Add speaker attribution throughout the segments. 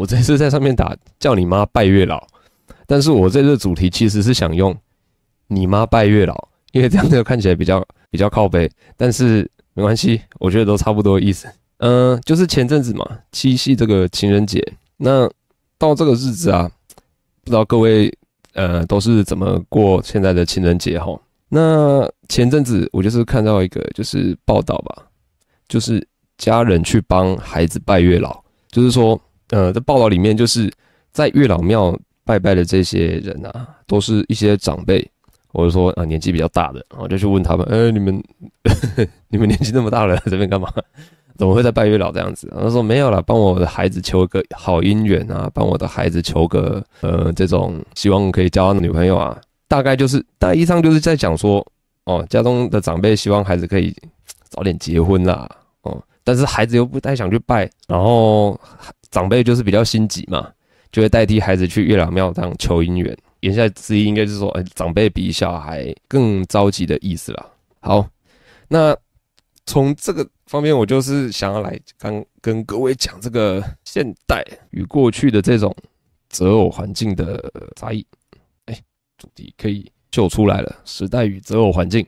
Speaker 1: 我这次在上面打叫你妈拜月老，但是我这次主题其实是想用你妈拜月老，因为这样子看起来比较比较靠北，但是没关系，我觉得都差不多意思。嗯、就是前阵子嘛，七夕这个情人节，那到这个日子啊，不知道各位呃都是怎么过现在的情人节哈？那前阵子我就是看到一个就是报道吧，就是家人去帮孩子拜月老，就是说。呃，在报道里面，就是在月老庙拜拜的这些人啊，都是一些长辈，或者说啊年纪比较大的，我就去问他们，呃，你们 你们年纪那么大了，在这边干嘛？怎么会在拜月老这样子？他说没有了，帮我的孩子求个好姻缘啊，帮我的孩子求个呃这种希望可以交到女朋友啊，大概就是大意上就是在讲说，哦，家中的长辈希望孩子可以早点结婚啦，哦，但是孩子又不太想去拜，然后。长辈就是比较心急嘛，就会代替孩子去月老庙这样求姻缘。言下之意应该是说，哎，长辈比小孩更着急的意思啦。好，那从这个方面，我就是想要来刚跟各位讲这个现代与过去的这种择偶环境的差异。哎，主题可以秀出来了，时代与择偶环境，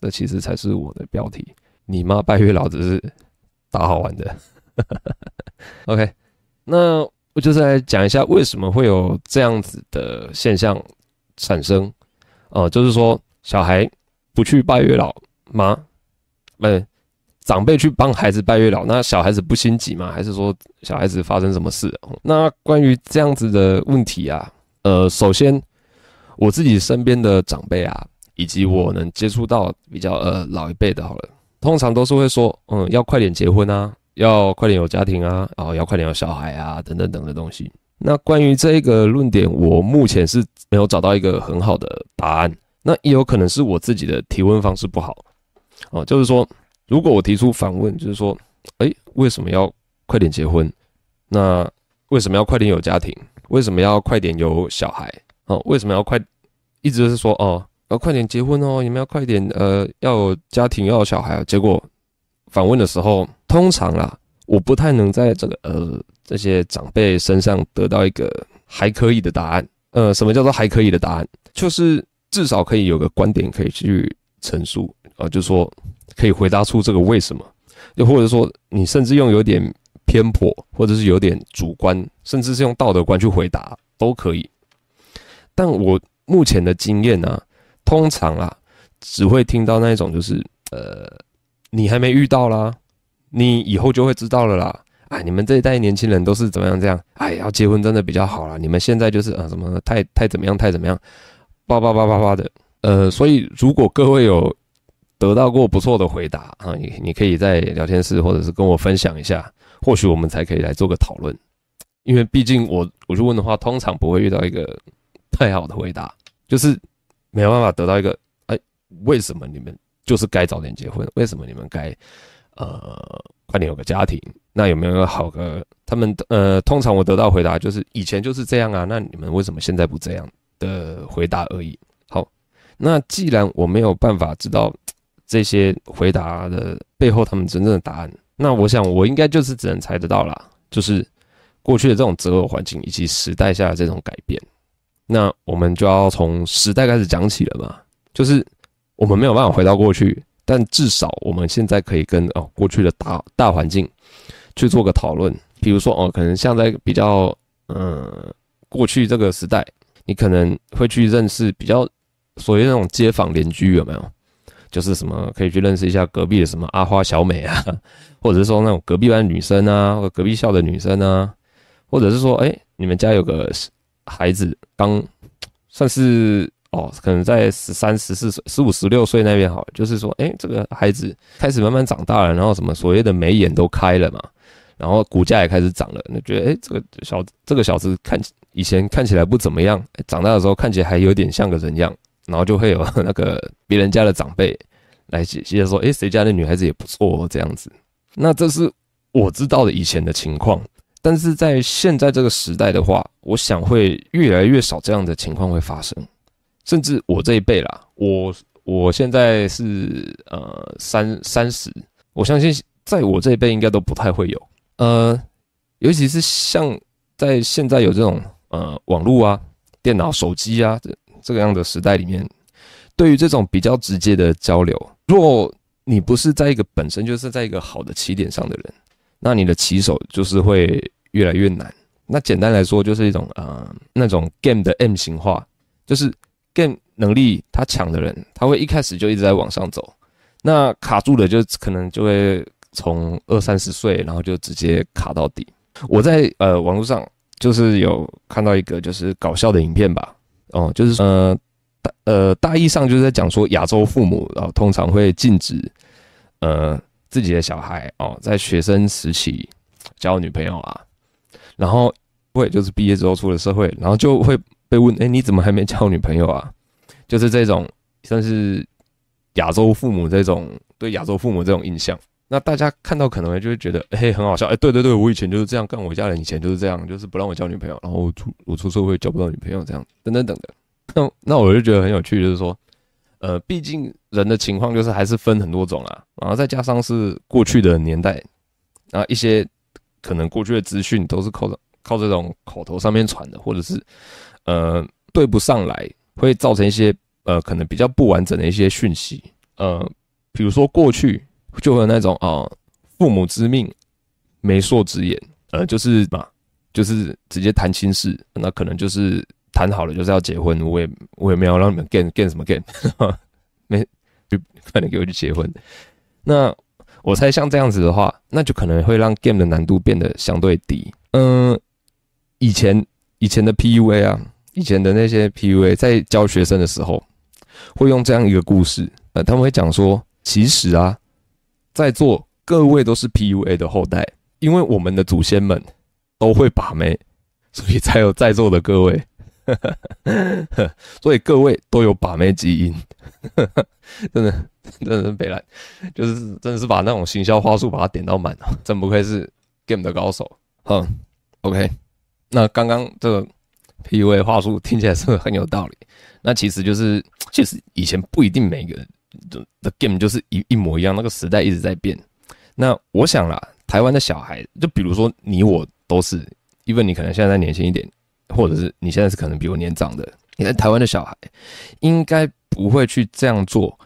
Speaker 1: 这其实才是我的标题。你妈拜月老只是打好玩的。OK。那我就是来讲一下为什么会有这样子的现象产生，哦，就是说小孩不去拜月老吗？呃，长辈去帮孩子拜月老，那小孩子不心急吗？还是说小孩子发生什么事？那关于这样子的问题啊，呃，首先我自己身边的长辈啊，以及我能接触到比较呃老一辈的，好了，通常都是会说，嗯，要快点结婚啊。要快点有家庭啊，然后要快点有小孩啊，等等等的东西。那关于这一个论点，我目前是没有找到一个很好的答案。那也有可能是我自己的提问方式不好哦。就是说，如果我提出反问，就是说，诶，为什么要快点结婚？那为什么要快点有家庭？为什么要快点有小孩？哦，为什么要快？一直是说哦，要快点结婚哦，你们要快点呃，要有家庭，要有小孩。结果反问的时候。通常啦，我不太能在这个呃这些长辈身上得到一个还可以的答案。呃，什么叫做还可以的答案？就是至少可以有个观点可以去陈述啊，呃，就是说可以回答出这个为什么，又或者说你甚至用有点偏颇，或者是有点主观，甚至是用道德观去回答都可以。但我目前的经验呢，通常啊只会听到那一种就是呃你还没遇到啦。你以后就会知道了啦！哎，你们这一代年轻人都是怎么样这样？哎，要结婚真的比较好啦。你们现在就是啊，什么太太怎么样，太怎么样，叭叭叭叭叭的。呃，所以如果各位有得到过不错的回答啊，你你可以在聊天室或者是跟我分享一下，或许我们才可以来做个讨论。因为毕竟我我去问的话，通常不会遇到一个太好的回答，就是没有办法得到一个哎，为什么你们就是该早点结婚？为什么你们该？呃，快点有个家庭，那有没有好个？他们呃，通常我得到回答就是以前就是这样啊，那你们为什么现在不这样的回答而已。好，那既然我没有办法知道这些回答的背后他们真正的答案，那我想我应该就是只能猜得到啦，就是过去的这种择偶环境以及时代下的这种改变。那我们就要从时代开始讲起了嘛，就是我们没有办法回到过去。但至少我们现在可以跟哦过去的大大环境去做个讨论，比如说哦，可能像在比较嗯过去这个时代，你可能会去认识比较所谓那种街坊邻居有没有？就是什么可以去认识一下隔壁的什么阿花小美啊，或者是说那种隔壁班女生啊，或者隔壁校的女生啊，或者是说哎你们家有个孩子刚算是。哦，可能在十三、十四岁、十五、十六岁那边好，就是说，哎，这个孩子开始慢慢长大了，然后什么所谓的眉眼都开了嘛，然后骨架也开始长了，那觉得，哎，这个小这个小子看以前看起来不怎么样，长大的时候看起来还有点像个人样，然后就会有 那个别人家的长辈来解析说，哎，谁家的女孩子也不错哦这样子。那这是我知道的以前的情况，但是在现在这个时代的话，我想会越来越少这样的情况会发生。甚至我这一辈啦，我我现在是呃三三十，我相信在我这一辈应该都不太会有，呃，尤其是像在现在有这种呃网络啊、电脑、手机啊这这个样的时代里面，对于这种比较直接的交流，若你不是在一个本身就是在一个好的起点上的人，那你的起手就是会越来越难。那简单来说，就是一种呃那种 game 的 M 型化，就是 game 能力他强的人，他会一开始就一直在往上走。那卡住的就可能就会从二三十岁，然后就直接卡到底。我在呃网络上就是有看到一个就是搞笑的影片吧，哦，就是呃大呃大意上就是在讲说亚洲父母然后通常会禁止呃自己的小孩哦在学生时期交女朋友啊，然后会就是毕业之后出了社会，然后就会被问，哎，你怎么还没交女朋友啊？就是这种算是亚洲父母这种对亚洲父母这种印象。那大家看到可能就会觉得，嘿，很好笑，哎，对对对，我以前就是这样干，我家人以前就是这样，就是不让我交女朋友，然后我出我出社会交不到女朋友，这样等等等的。那那我就觉得很有趣，就是说，呃，毕竟人的情况就是还是分很多种啊，然后再加上是过去的年代，然后一些可能过去的资讯都是靠靠这种口头上面传的，或者是呃对不上来，会造成一些呃可能比较不完整的一些讯息，呃，比如说过去。就会有那种啊、呃，父母之命，媒妁之言，呃，就是嘛，就是直接谈亲事，那可能就是谈好了就是要结婚，我也我也没有让你们 get get 什么 get，没就快点给我去结婚。那我猜像这样子的话，那就可能会让 game 的难度变得相对低。嗯、呃，以前以前的 PUA 啊，以前的那些 PUA 在教学生的时候，会用这样一个故事，呃，他们会讲说，其实啊。在座各位都是 PUA 的后代，因为我们的祖先们都会把妹，所以才有在座的各位。所以各位都有把妹基因，真的，真的是北烂，就是真的是把那种行销话术把它点到满了，真不愧是 game 的高手。哼，OK，那刚刚这个 PUA 话术听起来是不是很有道理？那其实就是，其实以前不一定每个人。的 game 就是一一模一样，那个时代一直在变。那我想啦，台湾的小孩，就比如说你我都是，even 你可能现在年轻一点，或者是你现在是可能比我年长的，你在台湾的小孩，应该不会去这样做。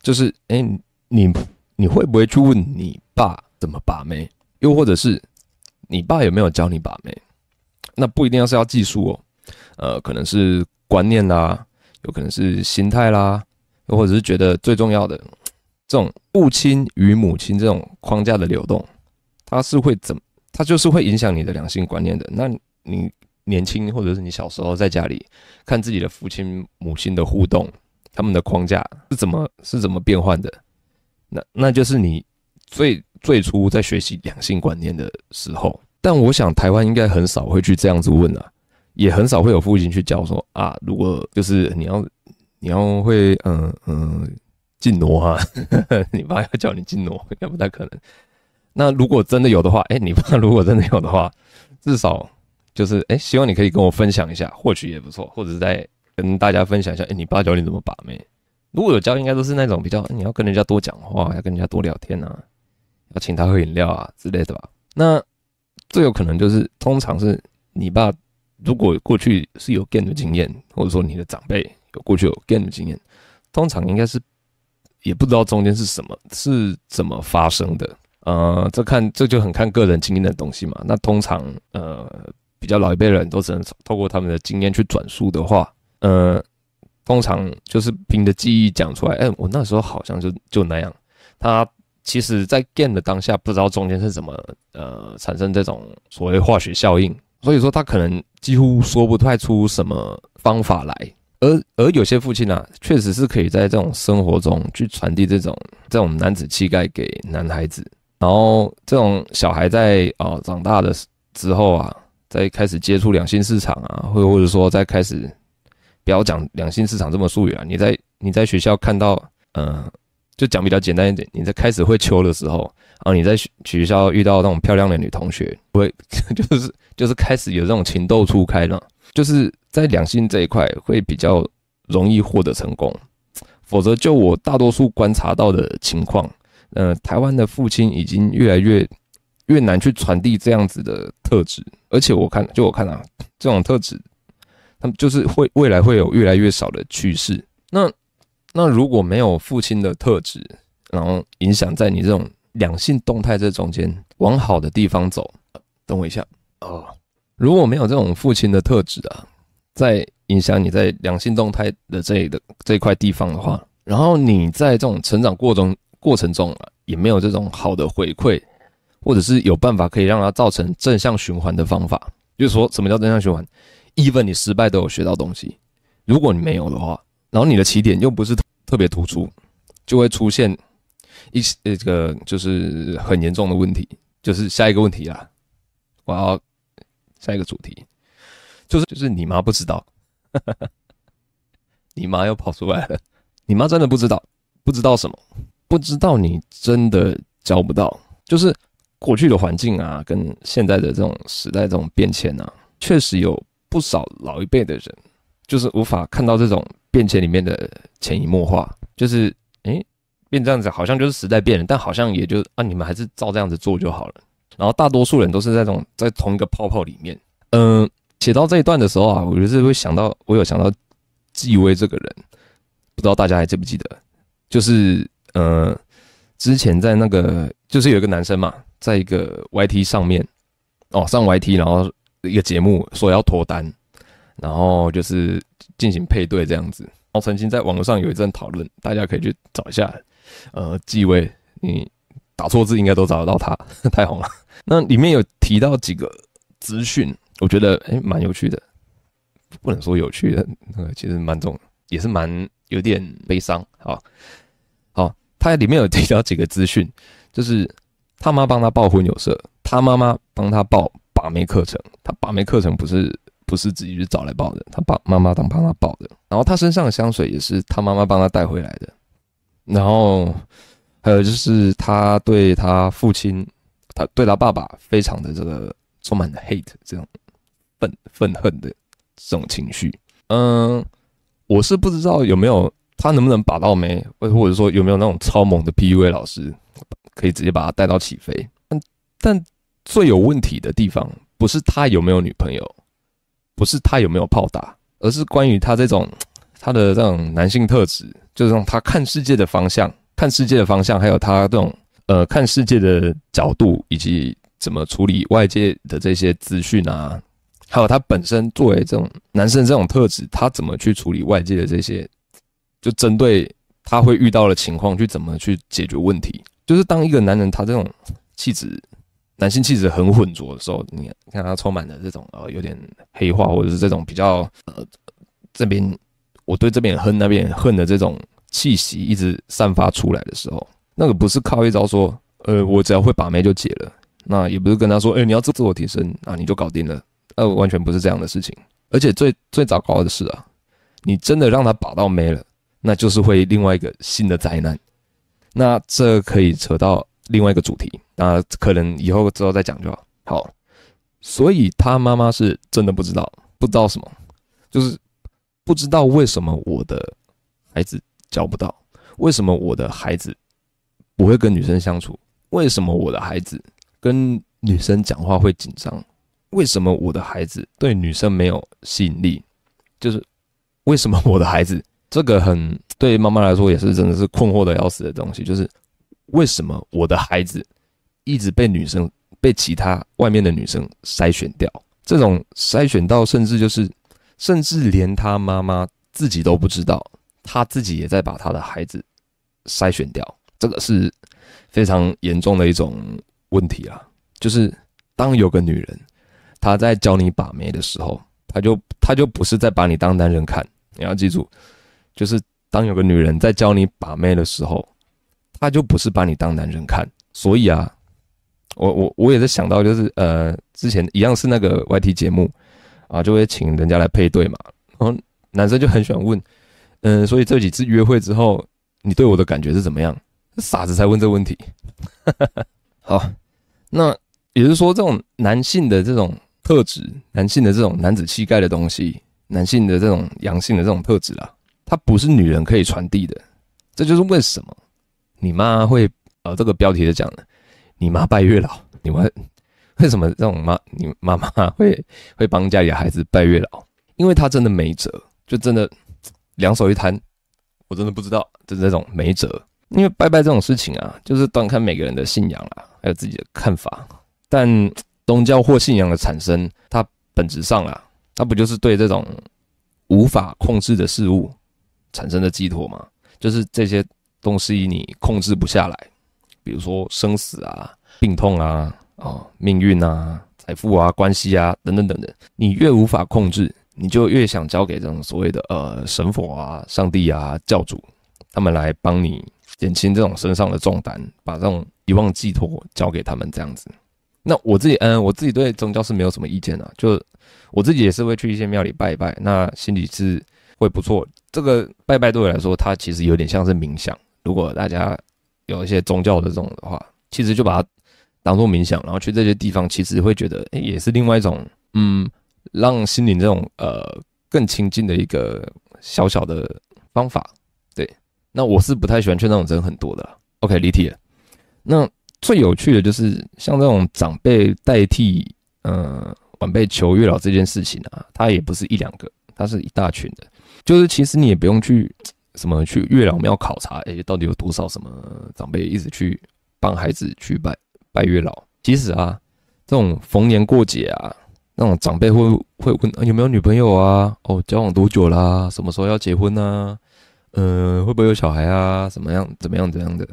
Speaker 1: 就是，哎、你你会不会去问你爸怎么把妹？又或者是你爸有没有教你把妹？那不一定要是要技术哦，呃，可能是观念啦，有可能是心态啦。又或者是觉得最重要的，这种父亲与母亲这种框架的流动，它是会怎？它就是会影响你的两性观念的。那你年轻或者是你小时候在家里看自己的父亲母亲的互动，他们的框架是怎么是怎么变换的？那那就是你最最初在学习两性观念的时候。但我想台湾应该很少会去这样子问啊，也很少会有父亲去教说啊，如果就是你要。你要会嗯嗯进挪啊，你爸要叫你进挪，应该不太可能。那如果真的有的话，哎、你爸如果真的有的话，至少就是哎、希望你可以跟我分享一下，或许也不错，或者是在跟大家分享一下，哎、你爸教你怎么把妹。如果有教，应该都是那种比较你要跟人家多讲话，要跟人家多聊天啊，要请他喝饮料啊之类的吧。那最有可能就是，通常是你爸如果过去是有 game 的经验，或者说你的长辈。有过去有 game 的经验，通常应该是也不知道中间是什么是怎么发生的，呃，这看这就很看个人经验的东西嘛。那通常呃比较老一辈人都只能透过他们的经验去转述的话，呃，通常就是凭着记忆讲出来。哎、我那时候好像就就那样。他其实在 game 的当下不知道中间是怎么呃产生这种所谓化学效应，所以说他可能几乎说不太出什么方法来。而而有些父亲呢、啊，确实是可以在这种生活中去传递这种这种男子气概给男孩子，然后这种小孩在啊、哦、长大的之后啊，在开始接触两性市场啊，或或者说在开始不要讲两性市场这么术语啊，你在你在学校看到，嗯、就讲比较简单一点，你在开始会秋的时候啊，你在学学校遇到那种漂亮的女同学，会 就是就是开始有这种情窦初开了，就是。在两性这一块会比较容易获得成功，否则就我大多数观察到的情况，呃，台湾的父亲已经越来越越难去传递这样子的特质，而且我看，就我看啊，这种特质，他们就是会未来会有越来越少的趋势。那那如果没有父亲的特质，然后影响在你这种两性动态这中间往好的地方走，等我一下哦。如果没有这种父亲的特质啊，在影响你在两性动态的这的这块地方的话，然后你在这种成长过程过程中啊，也没有这种好的回馈。或者是有办法可以让它造成正向循环的方法，就是说什么叫正向循环？even 你失败都有学到东西，如果你没有的话，然后你的起点又不是特别突出，就会出现一些这个就是很严重的问题。就是下一个问题啊，我要下一个主题，就是就是你妈不知道，你妈又跑出来了，你妈真的不知道，不知道什么？不知道你真的教不到，就是。过去的环境啊，跟现在的这种时代这种变迁啊，确实有不少老一辈的人，就是无法看到这种变迁里面的潜移默化，就是诶、变这样子，好像就是时代变了，但好像也就啊，你们还是照这样子做就好了。然后大多数人都是在种在同一个泡泡里面。嗯，写到这一段的时候啊，我就是会想到，我有想到纪薇这个人，不知道大家还记不记得？就是呃，之前在那个，就是有一个男生嘛。在一个 YT 上面，哦，上 YT，然后一个节目说要脱单，然后就是进行配对这样子。然后曾经在网络上有一阵讨论，大家可以去找一下。呃，纪薇，你打错字应该都找得到他，太红了。那里面有提到几个资讯，我觉得诶蛮有趣的，不能说有趣的，那个其实蛮重，也是蛮有点悲伤。好，好，他里面有提到几个资讯，就是。他妈帮他报婚友社，他妈妈帮他报把妹课程。他把妹课程不是不是自己去找来抱的，他爸妈妈当帮他抱的。然后他身上的香水也是他妈妈帮他带回来的。然后还有就是他对他父亲，他对他爸爸非常的这个充满了 hate 这种愤愤恨的这种情绪。嗯，我是不知道有没有他能不能把到妹，或或者说有没有那种超猛的 PUA 老师。可以直接把他带到起飞，但但最有问题的地方不是他有没有女朋友，不是他有没有炮打，而是关于他这种 他的这种男性特质，就是让他看世界的方向，看世界的方向，还有他这种呃看世界的角度，以及怎么处理外界的这些资讯啊，还有他本身作为这种男生这种特质，他怎么去处理外界的这些，就针对他会遇到的情况去怎么去解决问题。就是当一个男人他这种气质，男性气质很浑浊的时候，你看他充满了这种呃有点黑化，或者是这种比较呃这边我对这边恨那边恨的这种气息一直散发出来的时候，那个不是靠一招说呃我只要会把妹就解了，那也不是跟他说哎、你要自自我提升啊你就搞定了，呃完全不是这样的事情，而且最最糟糕的是啊，你真的让他把到妹了，那就是会另外一个新的灾难。那这可以扯到另外一个主题，那可能以后之后再讲就好。好，所以他妈妈是真的不知道，不知道什么，就是不知道为什么我的孩子交不到，为什么我的孩子不会跟女生相处，为什么我的孩子跟女生讲话会紧张，为什么我的孩子对女生没有吸引力，就是为什么我的孩子。这个很对妈妈来说也是真的是困惑的要死的东西，就是为什么我的孩子一直被女生被其他外面的女生筛选掉？这种筛选到甚至就是，甚至连他妈妈自己都不知道，他自己也在把他的孩子筛选掉。这个是非常严重的一种问题啊！就是当有个女人她在教你把妹的时候，她就她就不是在把你当男人看，你要记住。就是当有个女人在教你把妹的时候，他就不是把你当男人看。所以啊，我我我也是想到，就是呃，之前一样是那个 YT 节目啊，就会请人家来配对嘛。然后男生就很喜欢问，嗯、所以这几次约会之后，你对我的感觉是怎么样？傻子才问这个问题。好，那也就是说，这种男性的这种特质，男性的这种男子气概的东西，男性的这种阳性的这种特质啊。它不是女人可以传递的，这就是为什么你妈会呃，这个标题是讲的，你妈拜月老，你们为什么让我妈你妈妈会会帮家里的孩子拜月老？因为他真的没辙，就真的两手一摊，我真的不知道，就是这种没辙。因为拜拜这种事情啊，就是端看每个人的信仰啦，还有自己的看法。但宗教或信仰的产生，它本质上啊，它不就是对这种无法控制的事物产生的寄托吗？就是这些东西你控制不下来，比如说生死啊、病痛啊、哦命运啊、财富啊、关系啊等等等等，你越无法控制，你就越想交给这种所谓的呃神佛啊、上帝啊、教主，他们来帮你。减轻这种身上的重担，把这种遗忘寄托交给他们这样子。那我自己，嗯，我自己对宗教是没有什么意见啊。就我自己也是会去一些庙里拜一拜，那心里是会不错。这个拜拜对我来说，它其实有点像是冥想。如果大家有一些宗教的这种的话，其实就把它当做冥想，然后去这些地方，其实会觉得，诶，也是另外一种，嗯，让心灵这种呃更亲近的一个小小的方法。对那我是不太喜欢去那种人很多的。OK，离题了。那最有趣的就是像这种长辈代替呃晚辈求月老这件事情啊，它也不是一两个，它是一大群的。就是其实你也不用去什么去月老庙考察，哎，到底有多少什么长辈一直去帮孩子去拜拜月老。其实啊，这种逢年过节啊，那种长辈会会问、有没有女朋友啊？哦，交往多久啦？什么时候要结婚啊？呃，会不会有小孩啊？怎么样？怎么样？怎样的？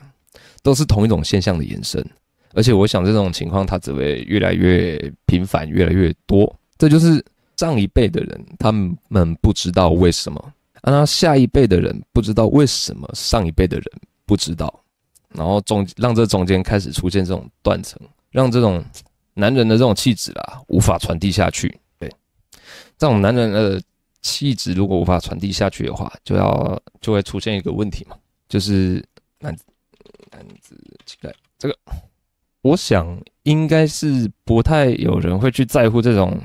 Speaker 1: 都是同一种现象的延伸。而且，我想这种情况它只会越来越频繁，越来越多。这就是上一辈的人，他们不知道为什么，啊，那下一辈的人不知道为什么上一辈的人不知道，然后中让这中间开始出现这种断层，让这种男人的这种气质啦无法传递下去。对，这种男人的。气质如果无法传递下去的话，就要就会出现一个问题嘛，就是男子男子气概这个，我想应该是不太有人会去在乎这种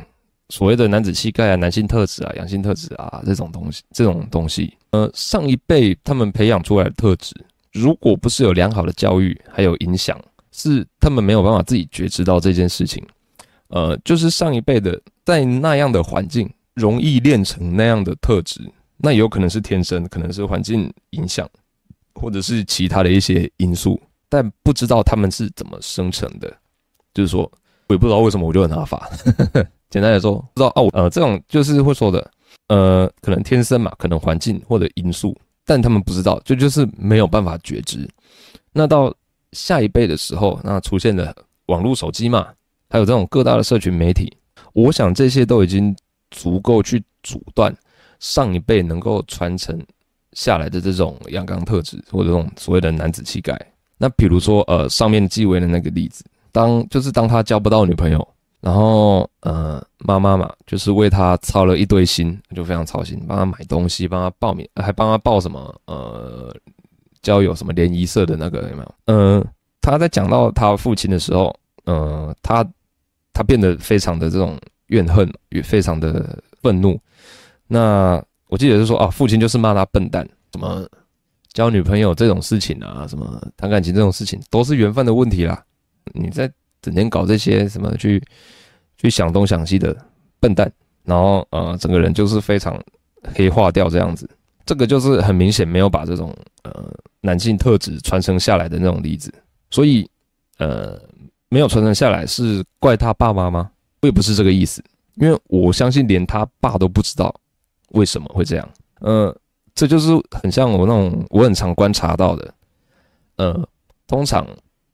Speaker 1: 所谓的男子气概啊、男性特质啊、阳性特质啊这种东西。这种东西，呃，上一辈他们培养出来的特质，如果不是有良好的教育还有影响，是他们没有办法自己觉知到这件事情。呃，就是上一辈的在那样的环境。容易练成那样的特质，那也有可能是天生，可能是环境影响，或者是其他的一些因素，但不知道他们是怎么生成的。就是说，我也不知道为什么我就很阿法。简单来说，不知道哦，呃，这种就是会说的，呃，可能天生嘛，可能环境或者因素，但他们不知道，就就是没有办法觉知。那到下一辈的时候，那出现了网络手机嘛，还有这种各大的社群媒体，我想这些都已经。足够去阻断上一辈能够传承下来的这种阳刚特质，或者这种所谓的男子气概。那比如说，呃，上面纪委的那个例子，当就是当他交不到女朋友，然后呃，妈妈嘛，就是为他操了一堆心，就非常操心，帮他买东西，帮他报名，还帮他报什么呃交友什么联谊社的那个有没有？嗯、呃，他在讲到他父亲的时候，呃，他他变得非常的这种。怨恨也非常的愤怒。那我记得是说啊，父亲就是骂他笨蛋，什么交女朋友这种事情啊，什么谈感情这种事情，都是缘分的问题啦。你在整天搞这些什么去去想东想西的笨蛋，然后呃，整个人就是非常黑化掉这样子。这个就是很明显没有把这种呃男性特质传承下来的那种例子。所以呃，没有传承下来是怪他爸妈吗？我也不是这个意思，因为我相信连他爸都不知道为什么会这样。呃，这就是很像我那种我很常观察到的。呃，通常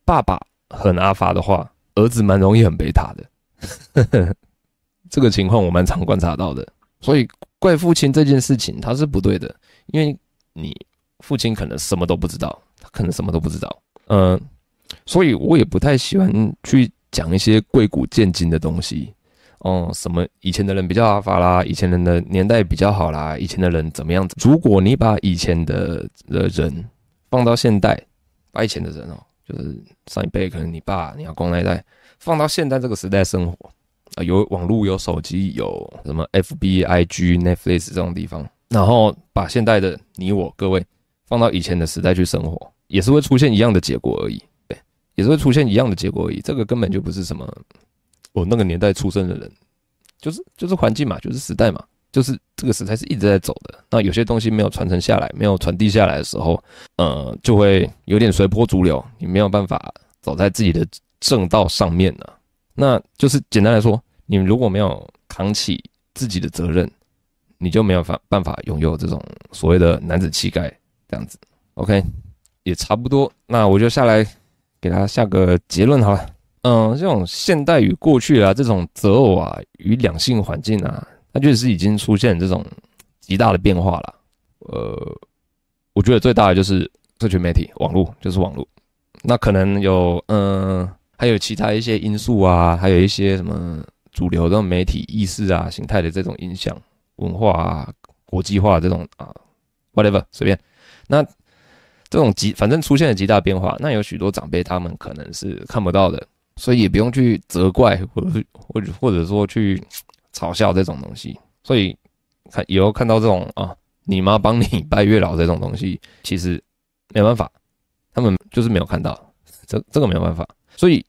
Speaker 1: 爸爸很阿发的话，儿子蛮容易很贝塔的。这个情况我蛮常观察到的。所以怪父亲这件事情他是不对的，因为你父亲可能什么都不知道，他可能什么都不知道。嗯、所以我也不太喜欢去。讲一些贵古贱今的东西，哦，什么以前的人比较阿法啦，以前人的年代比较好啦，以前的人怎么样子？如果你把以前的的人放到现代，把以前的人哦，就是上一辈，可能你爸、你阿公那一代，放到现代这个时代生活啊，有网络、有手机、有什么 FB、IG、Netflix 这种地方，然后把现代的你我各位放到以前的时代去生活，也是会出现一样的结果而已。对，也是会出现一样的结果而已。这个根本就不是什么我那个年代出生的人，就是就是环境嘛，就是时代嘛，就是这个时代是一直在走的。那有些东西没有传承下来，没有传递下来的时候，呃，就会有点随波逐流，你没有办法走在自己的正道上面呢。那就是简单来说，你如果没有扛起自己的责任，你就没有法办法拥有这种所谓的男子气概，这样子。OK，也差不多。那我就下来给他下个结论好了。嗯，这种现代与过去啊，这种择偶啊与两性环境啊，它就是已经出现这种极大的变化了。呃，我觉得最大的就是社群媒体、网络，就是网络。那可能有嗯，还有其他一些因素啊，还有一些什么主流的媒体意识啊、形态的这种影响。文化啊，国际化这种啊，whatever 随便。那这种极反正出现了极大变化，那有许多长辈他们可能是看不到的，所以也不用去责怪或者或者或者说去嘲笑这种东西。所以看以后看到这种啊，你妈帮你拜月老这种东西，其实没办法，他们就是没有看到，这这个没有办法。所以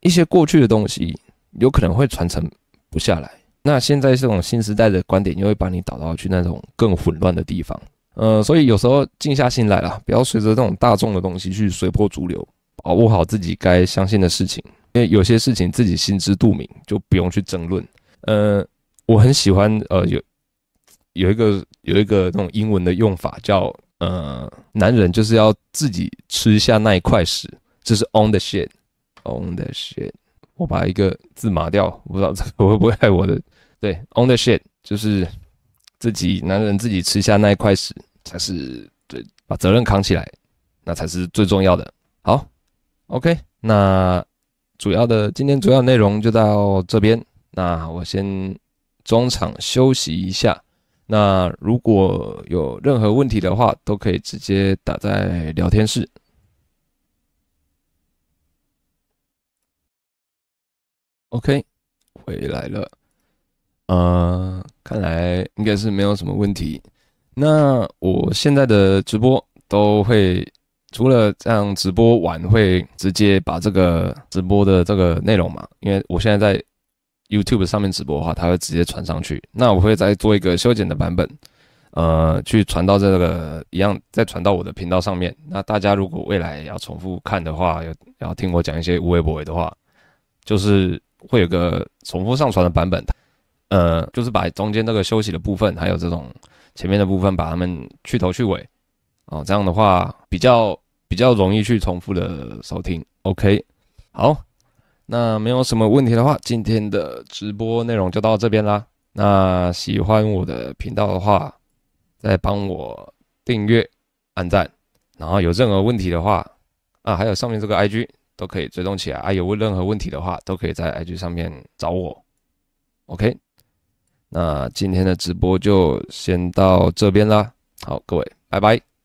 Speaker 1: 一些过去的东西有可能会传承不下来。那现在这种新时代的观点，又会把你导到去那种更混乱的地方，呃，所以有时候静下心来啦，不要随着这种大众的东西去随波逐流，把握好自己该相信的事情，因为有些事情自己心知肚明，就不用去争论。呃，我很喜欢，呃，有有一个有一个那种英文的用法叫，呃，男人就是要自己吃下那一块屎，这是 on the shit on the shit。我把一个字码掉，我不知道这个会不会害我的。对 on the shit 就是自己男人自己吃下那一块屎，才是对，把责任扛起来，那才是最重要的。好，OK，那主要的今天主要内容就到这边。那我先中场休息一下。那如果有任何问题的话，都可以直接打在聊天室。OK，回来了。呃，看来应该是没有什么问题。那我现在的直播都会除了这样直播完会直接把这个直播的这个内容嘛，因为我现在在 YouTube 上面直播的话，它会直接传上去。那我会再做一个修剪的版本，呃，去传到这个一样，再传到我的频道上面。那大家如果未来要重复看的话，要要听我讲一些有的没的的话，就是会有个重复上传的版本。呃，就是把中间那个休息的部分，还有这种前面的部分，把它们去头去尾，哦，这样的话比较比较容易去重复的收听。OK，好，那没有什么问题的话，今天的直播内容就到这边啦。那喜欢我的频道的话，再帮我订阅、按赞，然后有任何问题的话，啊，还有上面这个 IG 都可以追踪起来啊，有问任何问题的话，都可以在 IG 上面找我。OK。那今天的直播就先到这边啦，好，各位，拜拜。